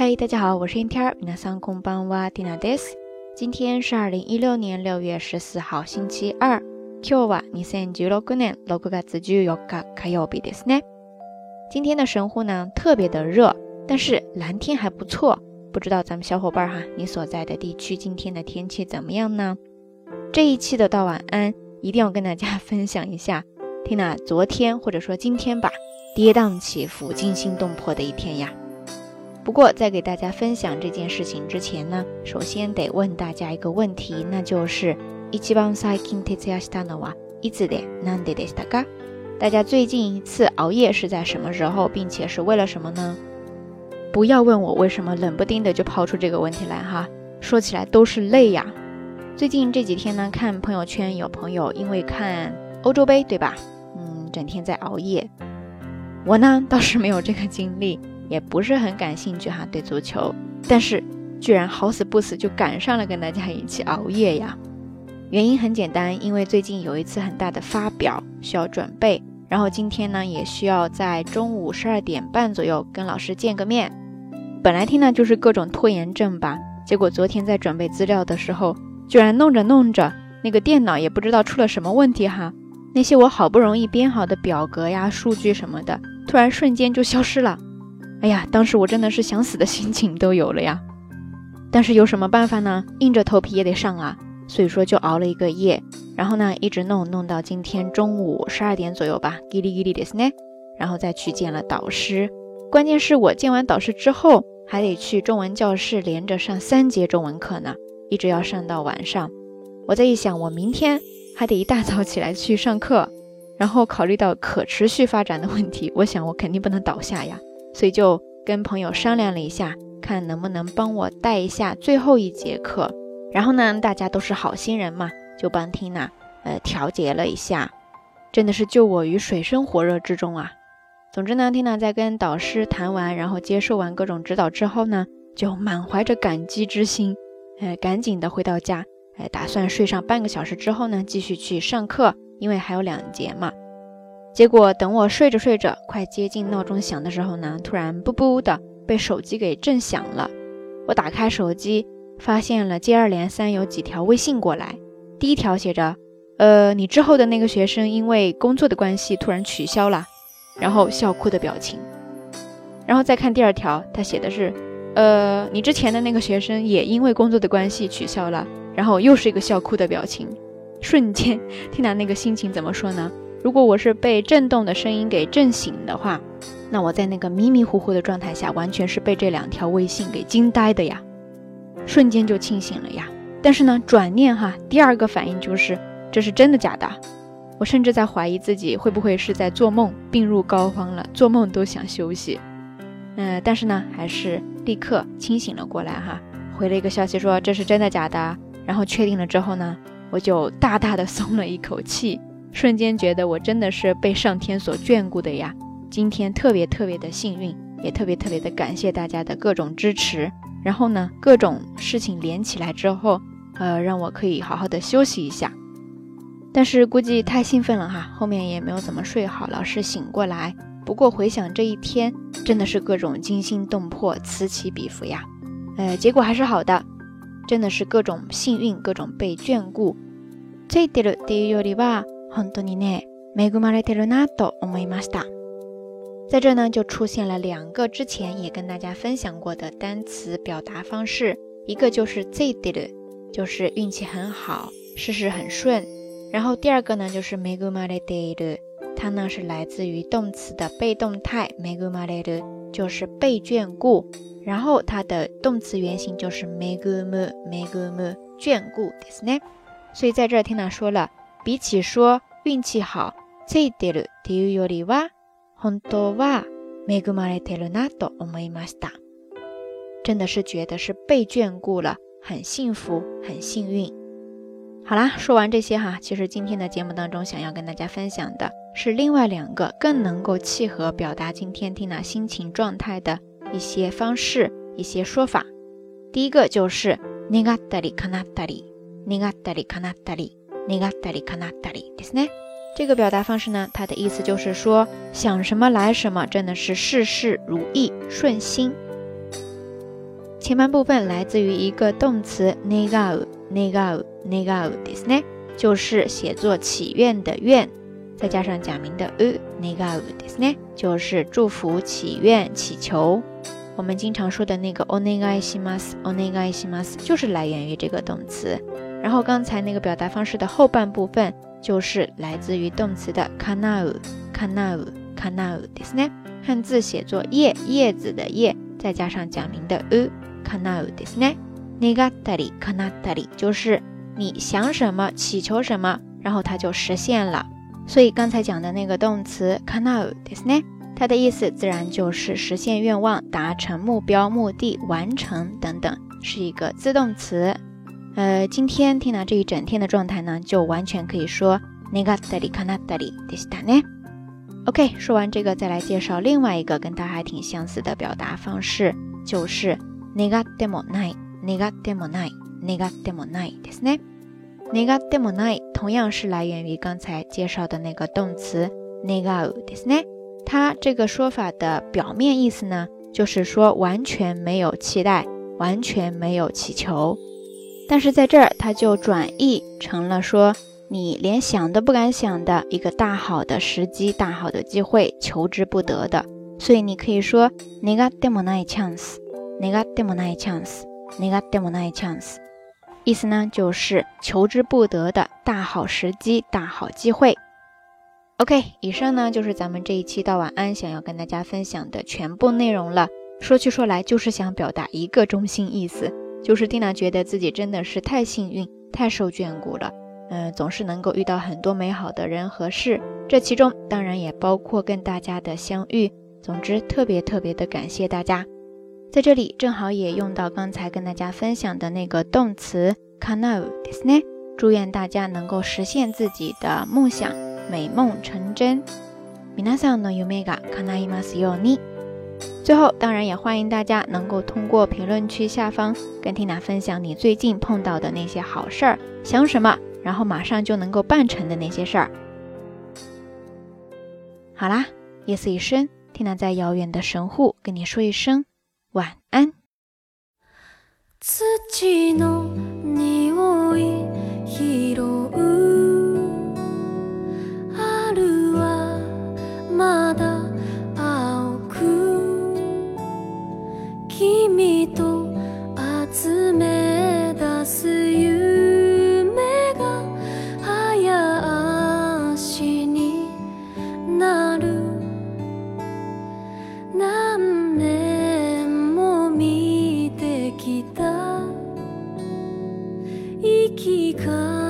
嗨，大家好，我是 Inter，皆さんこんばんは、Tina です。今天是二零一六年六月十四号，星期二。今日は二千十六年六月十四日火曜日ですね。今天的神户呢特别的热，但是蓝天还不错。不知道咱们小伙伴哈，你所在的地区今天的天气怎么样呢？这一期的道晚安一定要跟大家分享一下，Tina 昨天或者说今天吧，跌宕起伏、惊心动魄的一天呀。 不过在给大家分享这件事情之前呢，首先得问大家一个问题，那就是一番最近徹夜したのはいつで何ででしたか？大家最近一次熬夜是在什么时候，并且是为了什么呢？不要问我为什么，冷不丁的就抛出这个问题来哈。说起来都是累呀。最近这几天呢，看朋友圈有朋友因为看欧洲杯，对吧？嗯，整天在熬夜。我呢倒是没有这个经历。 也不是很感兴趣哈，对足球，但是居然好死不死就赶上了跟大家一起熬夜呀。原因很简单，因为最近有一次很大的发表需要准备，然后今天呢也需要在中午十二点半左右跟老师见个面。本来听呢就是各种拖延症吧，结果昨天在准备资料的时候，居然弄着弄着那个电脑也不知道出了什么问题哈，那些我好不容易编好的表格呀、数据什么的，突然瞬间就消失了。哎呀，当时我真的是想死的心情都有了呀，但是有什么办法呢？硬着头皮也得上啊，所以说就熬了一个夜，然后呢一直弄弄到今天中午十二点左右吧，叽里叽里的是呢，然后再去见了导师。关键是我见完导师之后，还得去中文教室连着上三节中文课呢，一直要上到晚上。我在一想，我明天还得一大早起来去上课，然后考虑到可持续发展的问题，我想我肯定不能倒下呀。所以就跟朋友商量了一下，看能不能帮我带一下最后一节课。然后呢，大家都是好心人嘛，就帮缇娜呃调节了一下，真的是救我于水深火热之中啊。总之呢，缇娜在跟导师谈完，然后接受完各种指导之后呢，就满怀着感激之心，呃，赶紧的回到家，呃，打算睡上半个小时之后呢，继续去上课，因为还有两节嘛。结果等我睡着睡着，快接近闹钟响的时候呢，突然“啵啵”的被手机给震响了。我打开手机，发现了接二连三有几条微信过来。第一条写着：“呃，你之后的那个学生因为工作的关系突然取消了。”然后笑哭的表情。然后再看第二条，他写的是：“呃，你之前的那个学生也因为工作的关系取消了。”然后又是一个笑哭的表情。瞬间，听到那个心情怎么说呢？如果我是被震动的声音给震醒的话，那我在那个迷迷糊糊的状态下，完全是被这两条微信给惊呆的呀，瞬间就清醒了呀。但是呢，转念哈，第二个反应就是这是真的假的？我甚至在怀疑自己会不会是在做梦，病入膏肓了，做梦都想休息。嗯，但是呢，还是立刻清醒了过来哈，回了一个消息说这是真的假的。然后确定了之后呢，我就大大的松了一口气。瞬间觉得我真的是被上天所眷顾的呀！今天特别特别的幸运，也特别特别的感谢大家的各种支持。然后呢，各种事情连起来之后，呃，让我可以好好的休息一下。但是估计太兴奋了哈，后面也没有怎么睡好，老是醒过来。不过回想这一天，真的是各种惊心动魄，此起彼伏呀。呃，结果还是好的，真的是各种幸运，各种被眷顾。这点了第一里吧。本当にね、恵まれてるなと思いました。在这呢，就出现了两个之前也跟大家分享过的单词表达方式，一个就是这で就是运气很好，事事很顺。然后第二个呢，就是恵まれてる，它呢是来自于动词的被动态，恵まれる就是被眷顾，然后它的动词原形就是恵む、恵む眷顾ですね。所以在这儿听他说了。比起说 运气好，这一点っていうよりは、本当は恵まれてるなと思いました。真的是觉得是被眷顾了，很幸福，很幸运。好啦，说完这些哈，其实今天的节目当中想要跟大家分享的是另外两个更能够契合表达今天缇娜心情状态的一些方式、一些说法。第一个就是願ったり叶ったり、 願ったり叶ったり。那个达里卡纳达里，ですね。这个表达方式呢，它的意思就是说，想什么来什么，真的是事事如意、顺心。 前半部分来自于一个动词 negau negau negau ですね，就是写作祈愿的愿，再加上假名的 u negau ですね，就是祝福、祈愿、祈求。我们经常说的那个 onegai shimasu onegai shimasu 就是来源于这个动词。 然后刚才那个表达方式的后半部分就是来自于动词的 kanau kanau kanau ですね。汉字写作叶叶子的叶，再加上假名的 u kanau ですね。願り叶り就是你想什么祈求什么，然后它就实现了。所以刚才讲的那个动词 kanau ですね，它的意思自然就是实现愿望、达成目标、目的、完成等等，是一个自动词。 呃，今天听了这一整天的状态呢，就完全可以说願ったり叶ったりでしたね。OK，说完这个，再来介绍另外一个跟它还挺相似的表达方式，就是願ってもない、願ってもない、願ってもないですね。願ってもない同样是来源于刚才介绍的那个动词願うですね。它这个说法的表面意思呢，就是说完全没有期待，完全没有祈求。 但是在这儿，它就转译成了说，你连想都不敢想的一个大好的时机、大好的机会，求之不得的。所以你可以说願ってもないチャンス、願ってもないチャンス、願ってもないチャンス。意思呢就是求之不得的大好时机、大好机会。OK，以上呢就是咱们这一期到晚安想要跟大家分享的全部内容了。说去说来，就是想表达一个中心意思。 就是蒂娜觉得自己真的是太幸运、太受眷顾了，嗯，总是能够遇到很多美好的人和事，这其中当然也包括跟大家的相遇。总之，特别特别的感谢大家，在这里正好也用到刚才跟大家分享的那个动词 kanau desu ne，祝愿大家能够实现自己的梦想，美梦成真。皆さんの夢が叶いますように。 最后，当然也欢迎大家能够通过评论区下方跟缇娜分享你最近碰到的那些好事儿，想什么，然后马上就能够办成的那些事儿。好啦，夜色已深，缇娜在遥远的神户跟你说一声晚安。君と一个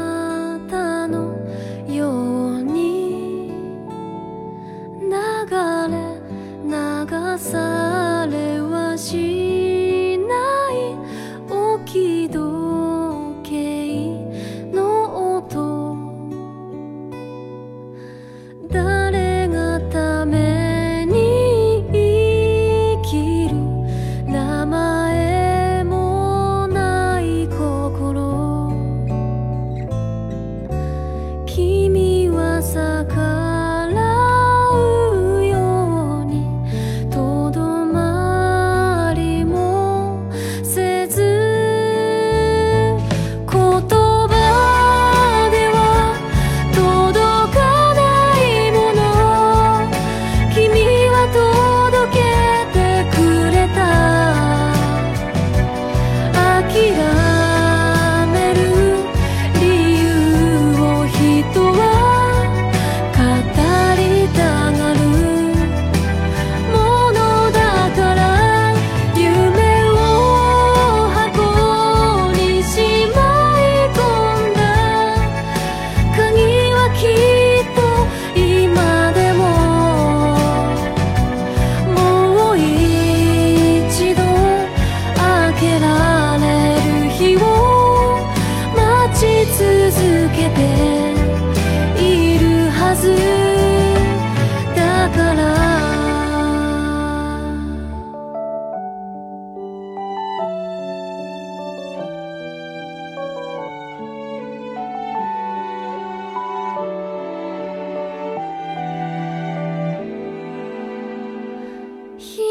けているはず。だから「